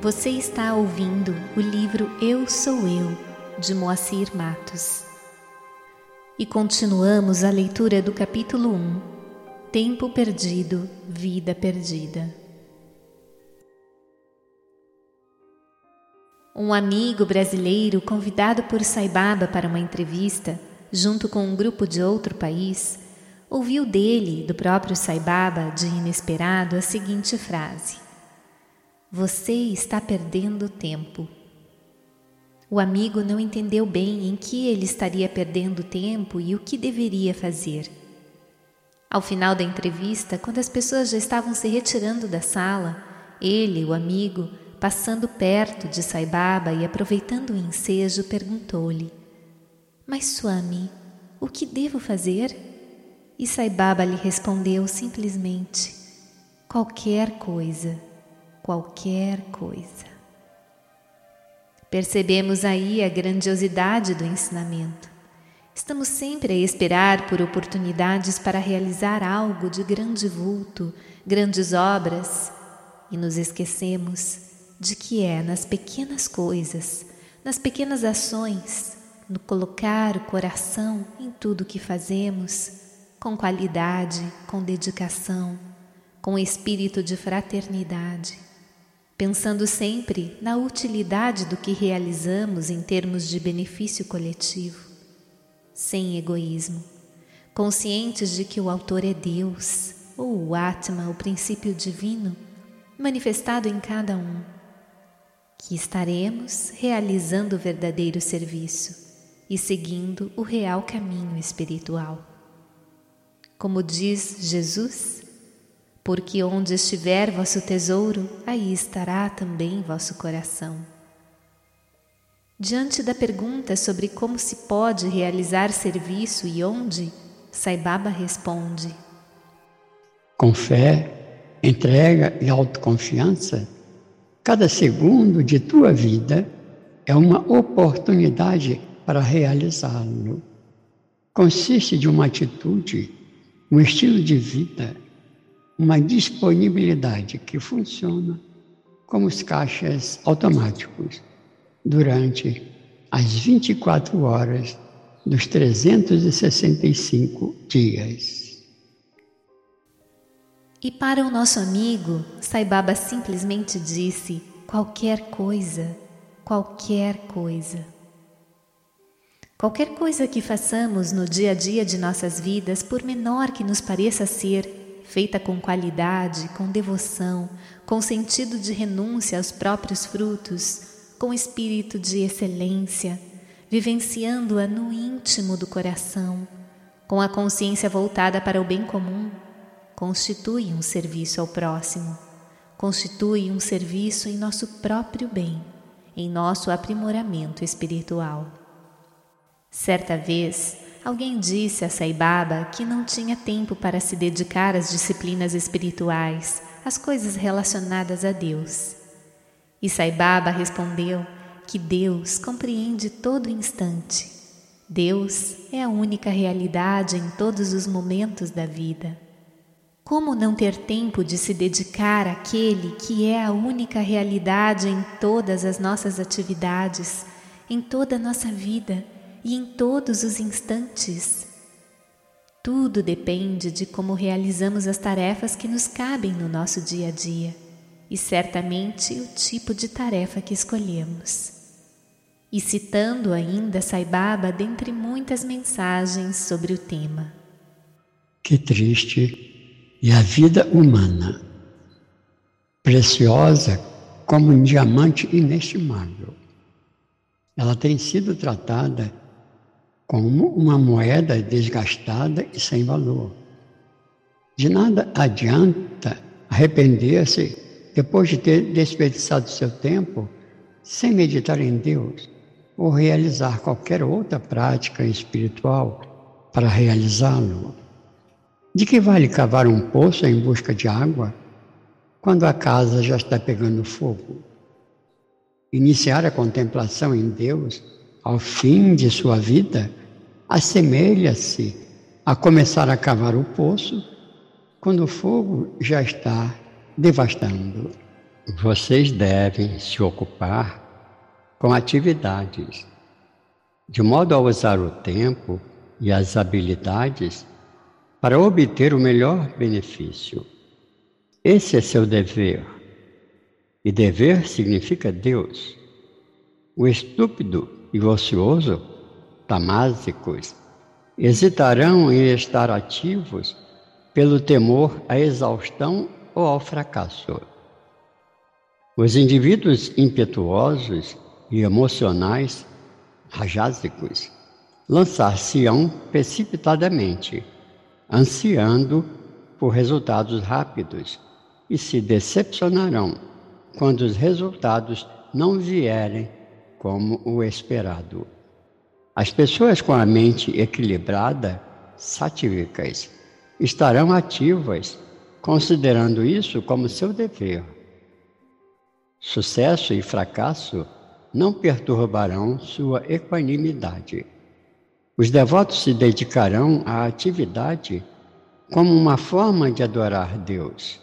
Você está ouvindo o livro Eu Sou Eu, de Moacir Matos. E continuamos a leitura do capítulo 1, Tempo Perdido, Vida Perdida. Um amigo brasileiro convidado por Saibaba para uma entrevista, junto com um grupo de outro país, ouviu dele, do próprio Saibaba, de inesperado, a seguinte frase você está perdendo tempo. O amigo não entendeu bem em que ele estaria perdendo tempo e o que deveria fazer. Ao final da entrevista, quando as pessoas já estavam se retirando da sala, ele, o amigo, passando perto de Saibaba e aproveitando o ensejo, perguntou-lhe: Mas, Swami, o que devo fazer? E Saibaba lhe respondeu simplesmente: Qualquer coisa qualquer coisa. Percebemos aí a grandiosidade do ensinamento. Estamos sempre a esperar por oportunidades para realizar algo de grande vulto, grandes obras, e nos esquecemos de que é nas pequenas coisas, nas pequenas ações, no colocar o coração em tudo que fazemos, com qualidade, com dedicação, com espírito de fraternidade pensando sempre na utilidade do que realizamos em termos de benefício coletivo, sem egoísmo, conscientes de que o autor é Deus, ou o Atma, o princípio divino, manifestado em cada um, que estaremos realizando o verdadeiro serviço e seguindo o real caminho espiritual. Como diz Jesus, porque onde estiver vosso tesouro, aí estará também vosso coração. Diante da pergunta sobre como se pode realizar serviço e onde, Saibaba responde: Com fé, entrega e autoconfiança, cada segundo de tua vida é uma oportunidade para realizá-lo. Consiste de uma atitude, um estilo de vida uma disponibilidade que funciona como os caixas automáticos durante as 24 horas dos 365 dias. E para o nosso amigo, Saibaba simplesmente disse: qualquer coisa, qualquer coisa. Qualquer coisa que façamos no dia a dia de nossas vidas, por menor que nos pareça ser, feita com qualidade, com devoção, com sentido de renúncia aos próprios frutos, com espírito de excelência, vivenciando-a no íntimo do coração, com a consciência voltada para o bem comum, constitui um serviço ao próximo, constitui um serviço em nosso próprio bem, em nosso aprimoramento espiritual. Certa vez, Alguém disse a Saibaba que não tinha tempo para se dedicar às disciplinas espirituais, às coisas relacionadas a Deus. E Saibaba respondeu que Deus compreende todo instante. Deus é a única realidade em todos os momentos da vida. Como não ter tempo de se dedicar àquele que é a única realidade em todas as nossas atividades, em toda a nossa vida? E em todos os instantes. Tudo depende de como realizamos as tarefas que nos cabem no nosso dia a dia e certamente o tipo de tarefa que escolhemos. E citando ainda Saibaba dentre muitas mensagens sobre o tema. Que triste é a vida humana, preciosa como um diamante inestimável. Ela tem sido tratada como uma moeda desgastada e sem valor. De nada adianta arrepender-se depois de ter desperdiçado seu tempo sem meditar em Deus ou realizar qualquer outra prática espiritual para realizá-lo. De que vale cavar um poço em busca de água quando a casa já está pegando fogo? Iniciar a contemplação em Deus ao fim de sua vida assemelha-se a começar a cavar o poço quando o fogo já está devastando. vocês devem se ocupar com atividades, de modo a usar o tempo e as habilidades para obter o melhor benefício. Esse é seu dever. E dever significa Deus. O estúpido e ocioso, tamásicos, hesitarão em estar ativos pelo temor à exaustão ou ao fracasso. Os indivíduos impetuosos e emocionais, rajásicos, lançar-se-ão precipitadamente, ansiando por resultados rápidos e se decepcionarão quando os resultados não vierem como o esperado. As pessoas com a mente equilibrada, satívicas, estarão ativas, considerando isso como seu dever. Sucesso e fracasso não perturbarão sua equanimidade. Os devotos se dedicarão à atividade como uma forma de adorar Deus.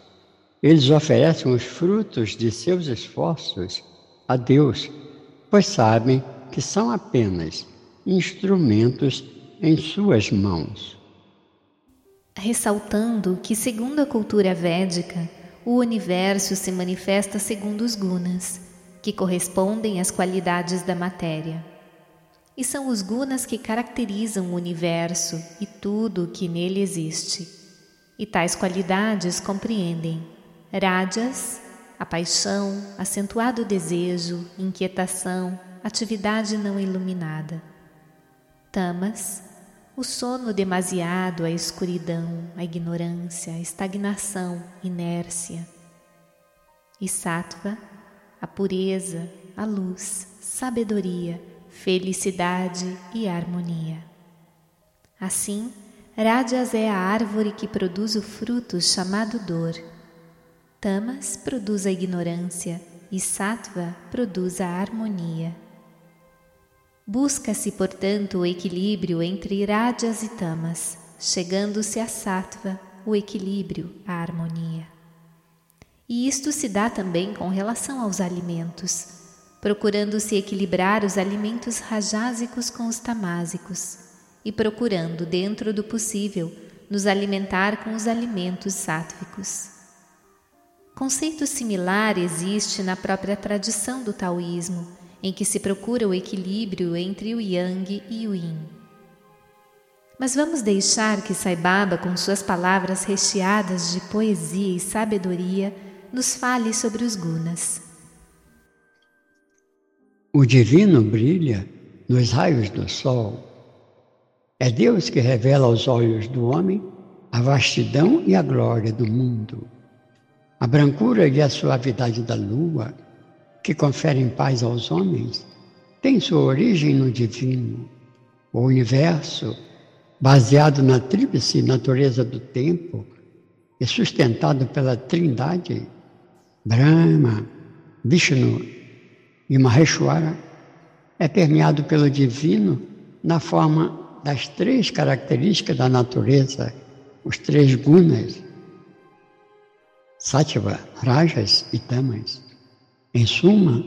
Eles oferecem os frutos de seus esforços a Deus, pois sabem que são apenas instrumentos em suas mãos. Ressaltando que, segundo a cultura védica, o universo se manifesta segundo os gunas, que correspondem às qualidades da matéria. E são os gunas que caracterizam o universo e tudo o que nele existe. E tais qualidades compreendem rajas, a paixão, acentuado desejo, inquietação, atividade não iluminada. Tamas, o sono demasiado, a escuridão, a ignorância, a estagnação, inércia. E sattva, a pureza, a luz, sabedoria, felicidade e harmonia. Assim, Rajas é a árvore que produz o fruto chamado dor. Tamas produz a ignorância e Sattva produz a harmonia. Busca-se, portanto, o equilíbrio entre Rajas e Tamas, chegando-se a Sattva, o equilíbrio, a harmonia. E isto se dá também com relação aos alimentos procurando se equilibrar os alimentos rajásicos com os tamásicos e procurando, dentro do possível, nos alimentar com os alimentos sáttvicos. Conceito similar existe na própria tradição do taoísmo, em que se procura o equilíbrio entre o yang e o yin. Mas vamos deixar que Sai Baba, com suas palavras recheadas de poesia e sabedoria, nos fale sobre os gunas. O divino brilha nos raios do sol. É Deus que revela aos olhos do homem a vastidão e a glória do mundo. A brancura e a suavidade da lua, que conferem paz aos homens, tem sua origem no divino. O universo, baseado na tríplice natureza do tempo e sustentado pela Trindade, Brahma, Vishnu e Maheshwara é permeado pelo divino na forma das três características da natureza, os três gunas, Sattva, Rajas e Tamas. Em suma,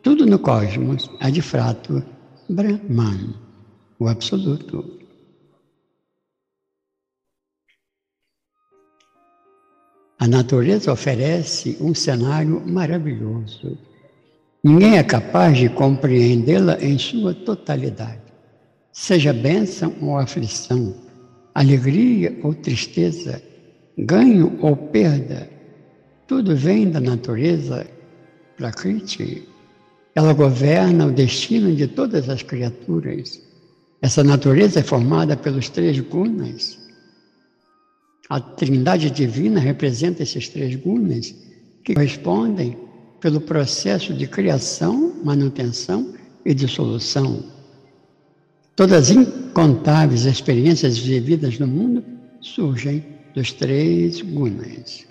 tudo no cosmos é de fato Brahman, o Absoluto. A natureza oferece um cenário maravilhoso Ninguém é capaz de compreendê-la em sua totalidade, seja bênção ou aflição, alegria ou tristeza, ganho ou perda, tudo vem da natureza Prakriti. Ela governa o destino de todas as criaturas. Essa natureza é formada pelos três gunas. A trindade divina representa esses três gunas que correspondem pelo processo de criação, manutenção e dissolução. Todas as incontáveis experiências vividas no mundo surgem dos três gunas.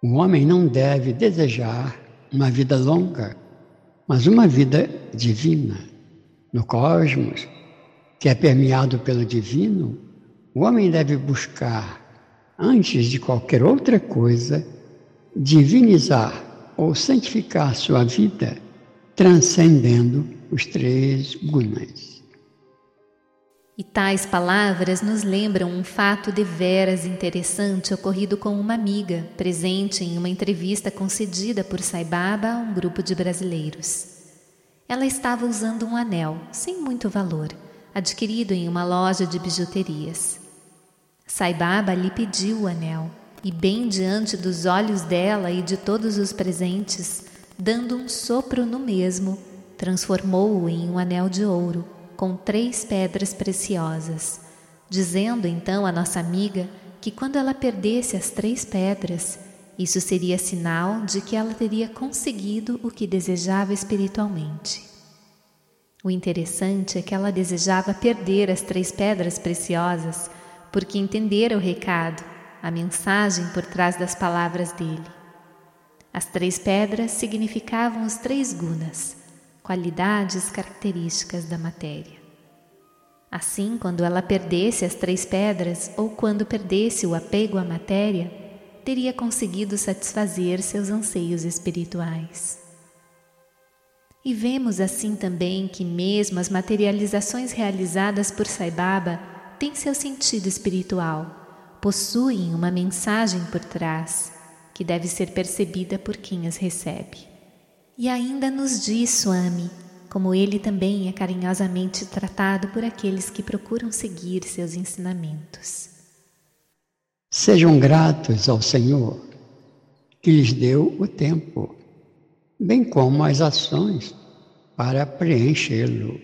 O homem não deve desejar uma vida longa, mas uma vida divina. No cosmos, que é permeado pelo divino, o homem deve buscar antes de qualquer outra coisa, divinizar ou santificar sua vida, transcendendo os três gunas. E tais palavras nos lembram um fato deveras interessante ocorrido com uma amiga, presente em uma entrevista concedida por Sai Baba a um grupo de brasileiros. Ela estava usando um anel, sem muito valor, adquirido em uma loja de bijuterias. Sai Baba lhe pediu o anel, e bem diante dos olhos dela e de todos os presentes, dando um sopro no mesmo, transformou-o em um anel de ouro com três pedras preciosas, dizendo então à nossa amiga que quando ela perdesse as três pedras, isso seria sinal de que ela teria conseguido o que desejava espiritualmente. O interessante é que ela desejava perder as três pedras preciosas porque entendera o recado, a mensagem por trás das palavras dele. As três pedras significavam os três gunas, qualidades características da matéria. Assim, quando ela perdesse as três pedras ou quando perdesse o apego à matéria, teria conseguido satisfazer seus anseios espirituais. E vemos assim também que, mesmo as materializações realizadas por Sai Baba têm seu sentido espiritual, possuem uma mensagem por trás que deve ser percebida por quem as recebe. E ainda nos diz Swami, como ele também é carinhosamente tratado por aqueles que procuram seguir seus ensinamentos. Sejam gratos ao Senhor, que lhes deu o tempo, bem como as ações para preenchê-lo.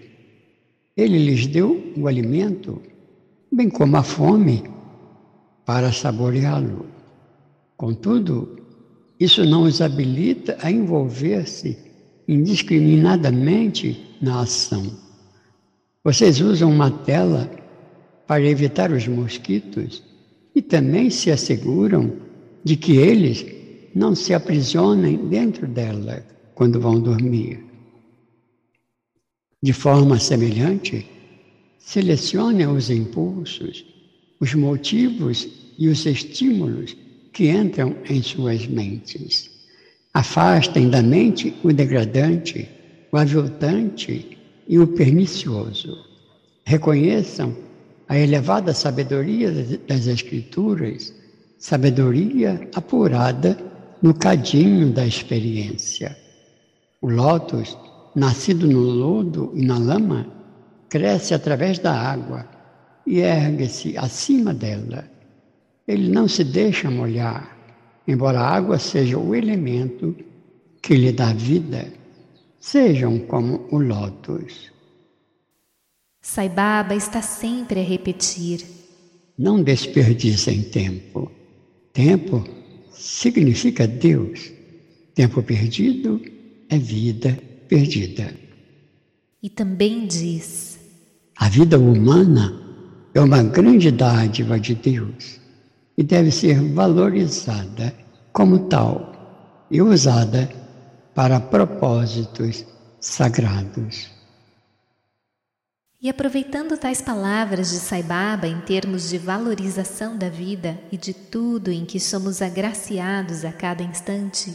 Ele lhes deu o alimento, bem como a fome para saboreá-lo. Contudo, isso não os habilita a envolver-se indiscriminadamente na ação. Vocês usam uma tela para evitar os mosquitos e também se asseguram de que eles não se aprisionem dentro dela quando vão dormir. De forma semelhante, selecione os impulsos, os motivos e os estímulos que entram em suas mentes. Afastem da mente o degradante, o aviltante e o pernicioso. Reconheçam a elevada sabedoria das Escrituras, sabedoria apurada no cadinho da experiência. O lótus, nascido no lodo e na lama, cresce através da água e ergue-se acima dela ele não se deixa molhar, embora a água seja o elemento que lhe dá vida. Sejam como o lótus. Sai Baba está sempre a repetir. Não desperdicem tempo. Tempo significa Deus. Tempo perdido é vida perdida. E também diz: A vida humana é uma grande dádiva de Deus e deve ser valorizada como tal e usada para propósitos sagrados. E aproveitando tais palavras de Sai Baba em termos de valorização da vida e de tudo em que somos agraciados a cada instante,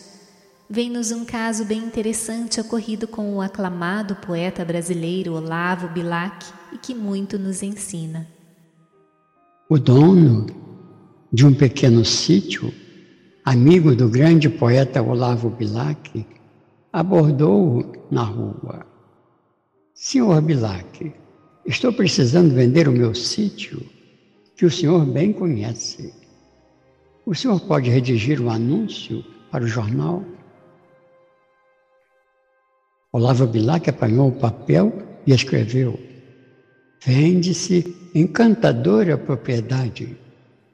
vem-nos um caso bem interessante ocorrido com o aclamado poeta brasileiro Olavo Bilac e que muito nos ensina. O dono de um pequeno sítio, amigo do grande poeta Olavo Bilac, abordou-o na rua. Senhor Bilac, estou precisando vender o meu sítio, que o senhor bem conhece. O senhor pode redigir um anúncio para o jornal? Olavo Bilac apanhou o papel e escreveu: Vende-se encantadora propriedade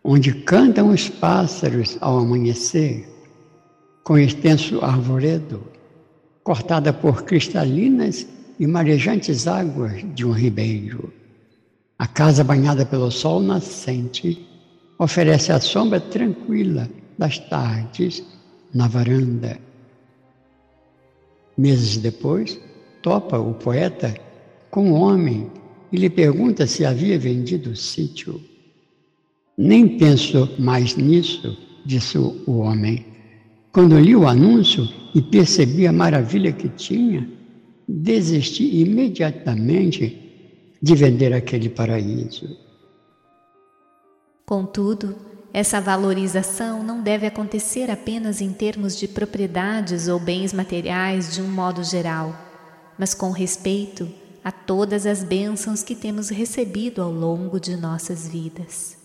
onde cantam os pássaros ao amanhecer, com extenso arvoredo, cortada por cristalinas e marejantes águas de um ribeiro. A casa banhada pelo sol nascente oferece a sombra tranquila das tardes na varanda. Meses depois, topa o poeta com um homem e lhe pergunta se havia vendido o sítio. Nem penso mais nisso, disse o homem. Quando li o anúncio e percebi a maravilha que tinha, desisti imediatamente de vender aquele paraíso. Contudo, essa valorização não deve acontecer apenas em termos de propriedades ou bens materiais de um modo geral, mas com respeito a todas as bênçãos que temos recebido ao longo de nossas vidas.